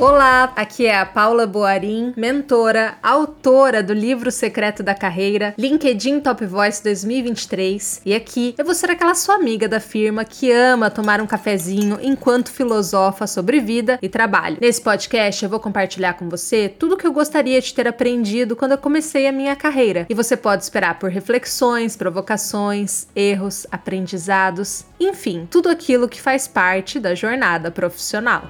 Olá, aqui é a Paula Boarim, mentora, autora do livro Secreto da Carreira, LinkedIn Top Voice 2023. E aqui eu vou ser aquela sua amiga da firma que ama tomar um cafezinho enquanto filosofa sobre vida e trabalho. Nesse podcast eu vou compartilhar com você tudo que eu gostaria de ter aprendido quando eu comecei a minha carreira. E você pode esperar por reflexões, provocações, erros, aprendizados, enfim, tudo aquilo que faz parte da jornada profissional.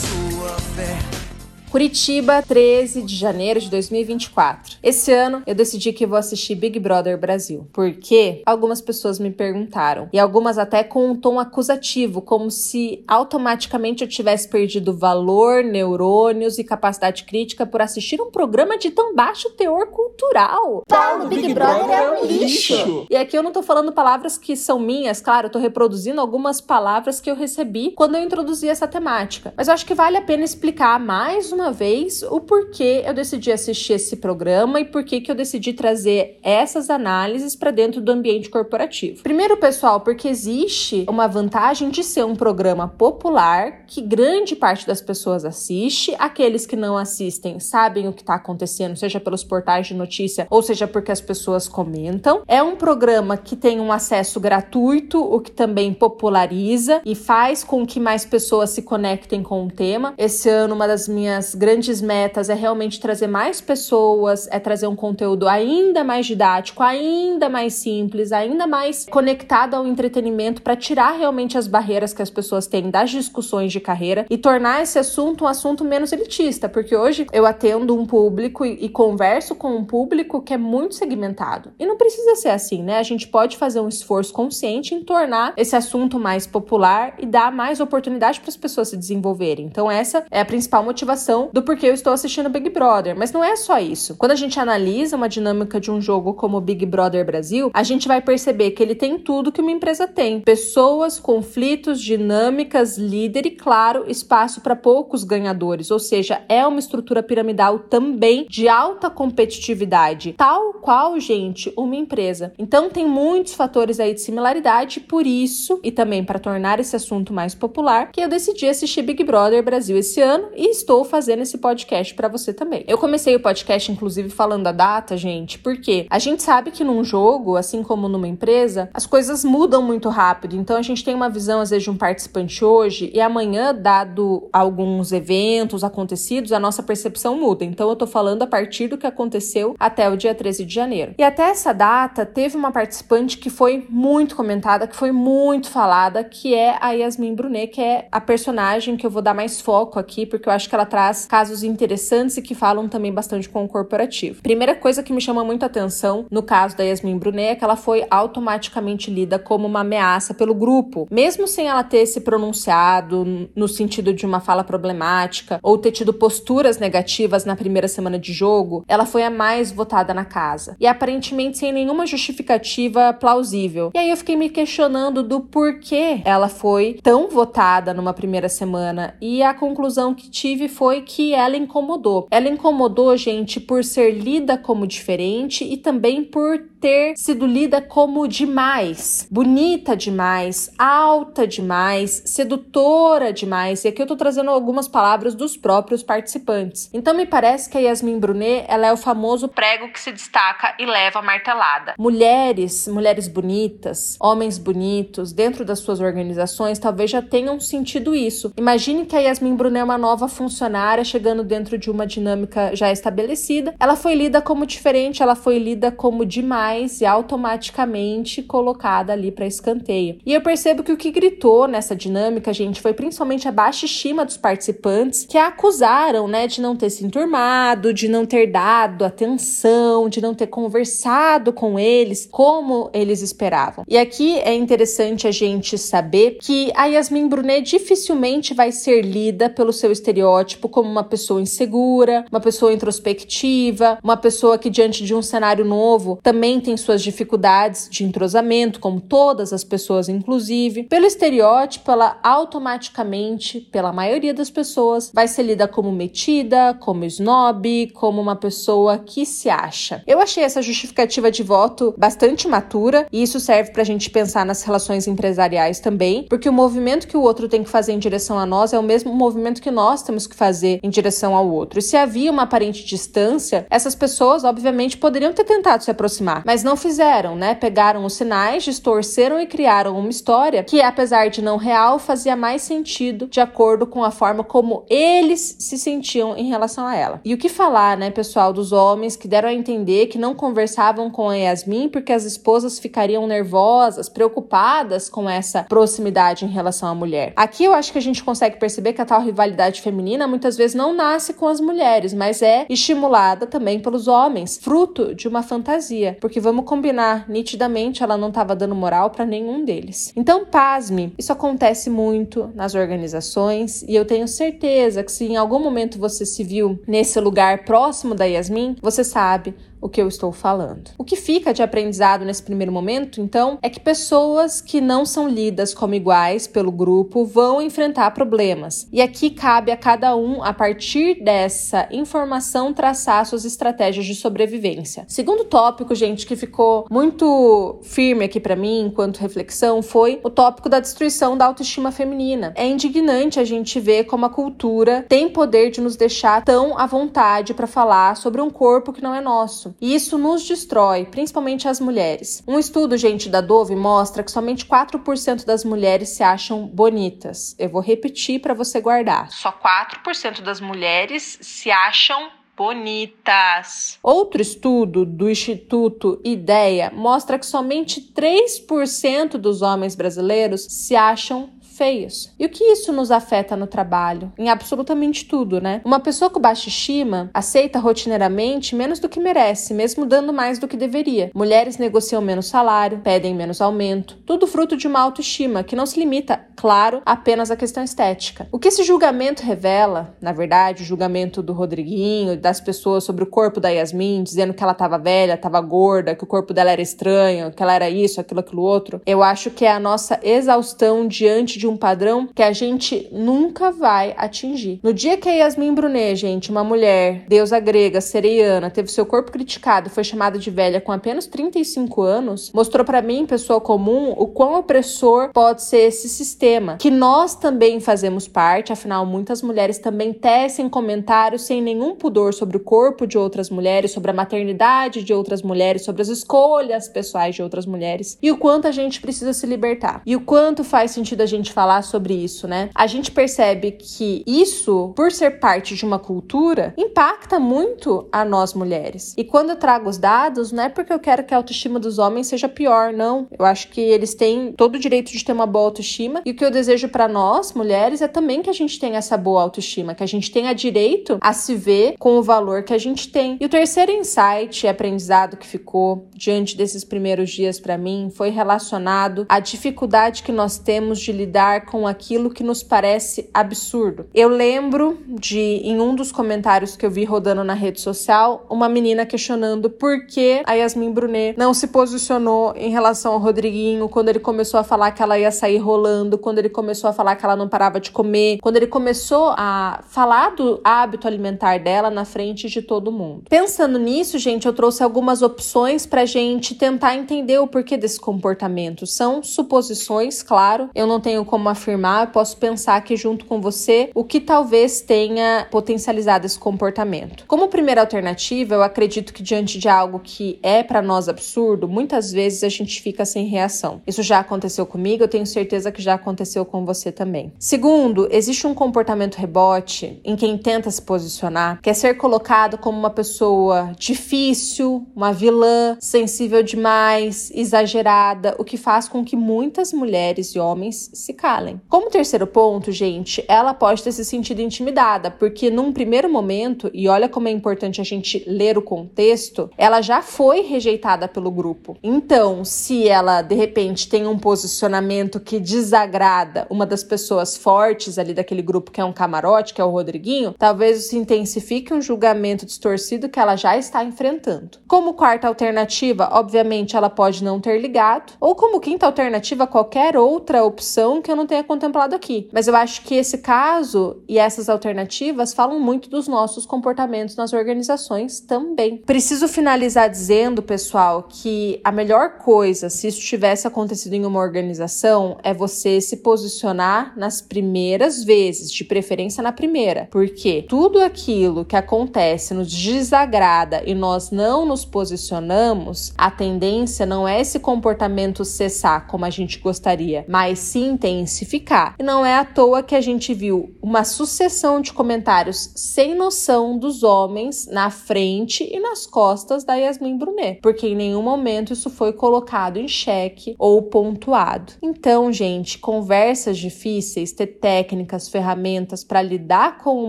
Sua fé. Curitiba, 13 de janeiro de 2024. Esse ano eu decidi que vou assistir Big Brother Brasil, porque algumas pessoas me perguntaram, e algumas até com um tom acusativo, como se automaticamente eu tivesse perdido valor, neurônios e capacidade crítica por assistir um programa de tão baixo teor cultural. Paulo, Big, Big Brother, Brother é um lixo. E aqui eu não tô falando palavras que são minhas, claro, eu tô reproduzindo algumas palavras que eu recebi quando eu introduzi essa temática. Mas eu acho que vale a pena explicar mais uma uma vez o porquê eu decidi assistir esse programa e por que eu decidi trazer essas análises para dentro do ambiente corporativo. Primeiro, pessoal, porque existe uma vantagem de ser um programa popular que grande parte das pessoas assiste, aqueles que não assistem sabem o que está acontecendo, seja pelos portais de notícia ou seja porque as pessoas comentam. É um programa que tem um acesso gratuito, o que também populariza e faz com que mais pessoas se conectem com o tema. Esse ano, uma das minhas grandes metas é realmente trazer mais pessoas, é trazer um conteúdo ainda mais didático, ainda mais simples, ainda mais conectado ao entretenimento para tirar realmente as barreiras que as pessoas têm das discussões de carreira e tornar esse assunto um assunto menos elitista, porque hoje eu atendo um público e, e converso com um público que é muito segmentado. E não precisa ser assim, né? A gente pode fazer um esforço consciente em tornar esse assunto mais popular e dar mais oportunidade para as pessoas se desenvolverem. Então essa é a principal motivação do porquê eu estou assistindo Big Brother. Mas não é só isso. Quando a gente analisa uma dinâmica de um jogo como Big Brother Brasil, a gente vai perceber que ele tem tudo que uma empresa tem: pessoas, conflitos, dinâmicas, líder e, claro, espaço para poucos ganhadores. Ou seja, é uma estrutura piramidal também de alta competitividade, tal qual, gente, uma empresa. Então tem muitos fatores aí de similaridade, por isso, e também para tornar esse assunto mais popular, que eu decidi assistir Big Brother Brasil esse ano e estou fazendo fazendo esse podcast para você também. Eu comecei o podcast, inclusive, falando a data, gente, porque a gente sabe que num jogo, assim como numa empresa, as coisas mudam muito rápido. Então a gente tem uma visão, às vezes, de um participante hoje e amanhã, dado alguns eventos acontecidos, a nossa percepção muda. Então eu tô falando a partir do que aconteceu até o dia 13 de janeiro. E até essa data, teve uma participante que foi muito comentada, que foi muito falada, que é a Yasmin Brunet, que é a personagem que eu vou dar mais foco aqui, porque eu acho que ela traz casos interessantes e que falam também bastante com o corporativo. Primeira coisa que me chama muito atenção no caso da Yasmin Brunet é que ela foi automaticamente lida como uma ameaça pelo grupo, mesmo sem ela ter se pronunciado no sentido de uma fala problemática ou ter tido posturas negativas na primeira semana de jogo, ela foi a mais votada na casa e aparentemente sem nenhuma justificativa plausível. E aí eu fiquei me questionando do porquê ela foi tão votada numa primeira semana e a conclusão que tive foi que ela incomodou. Ela incomodou, gente, por ser lida como diferente e também por ter sido lida como demais, bonita demais, alta demais, sedutora demais. E aqui eu tô trazendo algumas palavras dos próprios participantes. Então me parece que a Yasmin Brunet, ela é o famoso prego que se destaca e leva a martelada. Mulheres, mulheres bonitas, homens bonitos, dentro das suas organizações, talvez já tenham sentido isso. Imagine que a Yasmin Brunet é uma nova funcionária chegando dentro de uma dinâmica já estabelecida. Ela foi lida como diferente, ela foi lida como demais e automaticamente colocada ali para escanteio. E eu percebo que o que gritou nessa dinâmica, gente, foi principalmente a baixa estima dos participantes que a acusaram, né, de não ter se enturmado, de não ter dado atenção, de não ter conversado com eles como eles esperavam. E aqui é interessante a gente saber que a Yasmin Brunet dificilmente vai ser lida pelo seu estereótipo como uma pessoa insegura, uma pessoa introspectiva, uma pessoa que diante de um cenário novo também tem suas dificuldades de entrosamento, como todas as pessoas, inclusive. Pelo estereótipo, ela automaticamente, pela maioria das pessoas, vai ser lida como metida, como snob, como uma pessoa que se acha. Eu achei essa justificativa de voto bastante matura e isso serve para a gente pensar nas relações empresariais também, porque o movimento que o outro tem que fazer em direção a nós é o mesmo movimento que nós temos que fazer em direção ao outro. E se havia uma aparente distância, essas pessoas, obviamente, poderiam ter tentado se aproximar, mas não fizeram, né? Pegaram os sinais, distorceram e criaram uma história que, apesar de não real, fazia mais sentido de acordo com a forma como eles se sentiam em relação a ela. E o que falar, né, pessoal, dos homens que deram a entender que não conversavam com a Yasmin porque as esposas ficariam nervosas, preocupadas com essa proximidade em relação à mulher. Aqui eu acho que a gente consegue perceber que a tal rivalidade feminina muitas vezes não nasce com as mulheres, mas é estimulada também pelos homens, fruto de uma fantasia. Porque vamos combinar, nitidamente ela não estava dando moral para nenhum deles. Então, pasme, isso acontece muito nas organizações e eu tenho certeza que se em algum momento você se viu nesse lugar próximo da Yasmin, você sabe o que eu estou falando. O que fica de aprendizado nesse primeiro momento, então, é que pessoas que não são lidas como iguais pelo grupo vão enfrentar problemas. E aqui cabe a cada um, a partir dessa informação, traçar suas estratégias de sobrevivência. Segundo tópico, gente, que ficou muito firme aqui para mim enquanto reflexão foi o tópico da destruição da autoestima feminina. É indignante a gente ver como a cultura tem poder de nos deixar tão à vontade para falar sobre um corpo que não é nosso e isso nos destrói, principalmente as mulheres. Um estudo, gente, da Dove mostra que somente 4% das mulheres se acham bonitas. Eu vou repetir para você guardar. Só 4% das mulheres se acham bonitas. Outro estudo do Instituto Ideia mostra que somente 3% dos homens brasileiros se acham feios. E o que isso nos afeta no trabalho? Em absolutamente tudo, né? Uma pessoa com baixa estima aceita rotineiramente menos do que merece, mesmo dando mais do que deveria. Mulheres negociam menos salário, pedem menos aumento, tudo fruto de uma autoestima que não se limita, claro, apenas à questão estética. O que esse julgamento revela, na verdade, o julgamento do Rodriguinho, das pessoas sobre o corpo da Yasmin, dizendo que ela estava velha, estava gorda, que o corpo dela era estranho, que ela era isso, aquilo, aquilo outro, eu acho que é a nossa exaustão diante de um padrão que a gente nunca vai atingir. No dia que a Yasmin Brunet, gente, uma mulher, deusa grega, sereiana, teve seu corpo criticado foi chamada de velha com apenas 35 anos, mostrou para mim, pessoa comum, o quão opressor pode ser esse sistema, que nós também fazemos parte, afinal, muitas mulheres também tecem comentários sem nenhum pudor sobre o corpo de outras mulheres, sobre a maternidade de outras mulheres, sobre as escolhas pessoais de outras mulheres, e o quanto a gente precisa se libertar. E o quanto faz sentido a gente falar sobre isso, né? A gente percebe que isso, por ser parte de uma cultura, impacta muito a nós mulheres. E quando eu trago os dados, não é porque eu quero que a autoestima dos homens seja pior, não. Eu acho que eles têm todo o direito de ter uma boa autoestima e o que eu desejo para nós, mulheres, é também que a gente tenha essa boa autoestima, que a gente tenha direito a se ver com o valor que a gente tem. E o terceiro insight e aprendizado que ficou diante desses primeiros dias para mim foi relacionado à dificuldade que nós temos de lidar lidar com aquilo que nos parece absurdo. Eu lembro de, em um dos comentários que eu vi rodando na rede social, uma menina questionando por que a Yasmin Brunet não se posicionou em relação ao Rodriguinho quando ele começou a falar que ela ia sair rolando, quando ele começou a falar que ela não parava de comer, quando ele começou a falar do hábito alimentar dela na frente de todo mundo. Pensando nisso, gente, eu trouxe algumas opções pra gente tentar entender o porquê desse comportamento. São suposições, claro, eu não tenho como afirmar, eu posso pensar aqui junto com você o que talvez tenha potencializado esse comportamento. Como primeira alternativa, eu acredito que diante de algo que é para nós absurdo, muitas vezes a gente fica sem reação. Isso já aconteceu comigo, eu tenho certeza que já aconteceu com você também. Segundo, existe um comportamento rebote em quem tenta se posicionar, que é ser colocado como uma pessoa difícil, uma vilã, sensível demais, exagerada, o que faz com que muitas mulheres e homens se calem. Como terceiro ponto, gente, ela pode ter se sentido intimidada, porque num primeiro momento, e olha como é importante a gente ler o contexto, ela já foi rejeitada pelo grupo. Então, se ela de repente tem um posicionamento que desagrada uma das pessoas fortes ali daquele grupo que é um camarote, que é o Rodriguinho, talvez se intensifique um julgamento distorcido que ela já está enfrentando. Como quarta alternativa, obviamente ela pode não ter ligado, ou como quinta alternativa, qualquer outra opção que eu não tenha contemplado aqui. Mas eu acho que esse caso e essas alternativas falam muito dos nossos comportamentos nas organizações também. Preciso finalizar dizendo, pessoal, que a melhor coisa, se isso tivesse acontecido em uma organização, é você se posicionar nas primeiras vezes, de preferência na primeira, porque tudo aquilo que acontece nos desagrada e nós não nos posicionamos, a tendência não é esse comportamento cessar como a gente gostaria, mas se intensificar. E não é à toa que a gente viu uma sucessão de comentários sem noção dos homens na frente e nas costas da Yasmin Brunet, porque em nenhum momento isso foi colocado em xeque ou pontuado. Então, gente, conversas difíceis, ter técnicas, ferramentas para lidar com o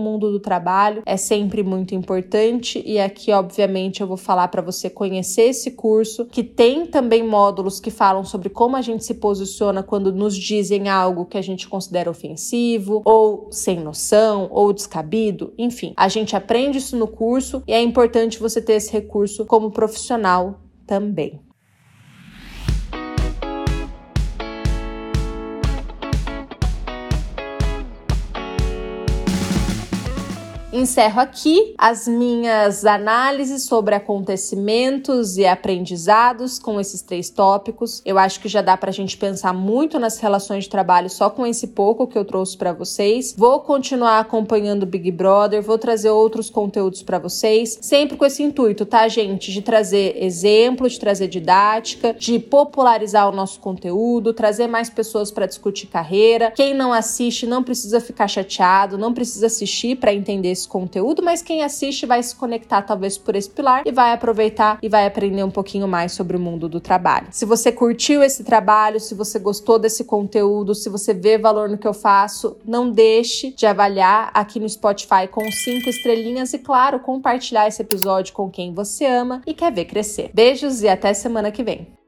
mundo do trabalho é sempre muito importante e aqui, obviamente, eu vou falar para você conhecer esse curso que tem também módulos que falam sobre como a gente se posiciona quando nos dizem algo que a gente considera ofensivo ou sem noção ou descabido, enfim. A gente aprende isso no curso e é importante você ter esse recurso como profissional também. Encerro aqui as minhas análises sobre acontecimentos e aprendizados com esses três tópicos. Eu acho que já dá para a gente pensar muito nas relações de trabalho só com esse pouco que eu trouxe para vocês. Vou continuar acompanhando o Big Brother, vou trazer outros conteúdos para vocês, sempre com esse intuito, tá, gente? De trazer exemplo, de trazer didática, de popularizar o nosso conteúdo, trazer mais pessoas para discutir carreira. Quem não assiste não precisa ficar chateado, não precisa assistir para entender esse conteúdo, mas quem assiste vai se conectar talvez por esse pilar e vai aproveitar e vai aprender um pouquinho mais sobre o mundo do trabalho. Se você curtiu esse trabalho, se você gostou desse conteúdo, se você vê valor no que eu faço, não deixe de avaliar aqui no Spotify com cinco estrelinhas e, claro, compartilhar esse episódio com quem você ama e quer ver crescer. Beijos e até semana que vem.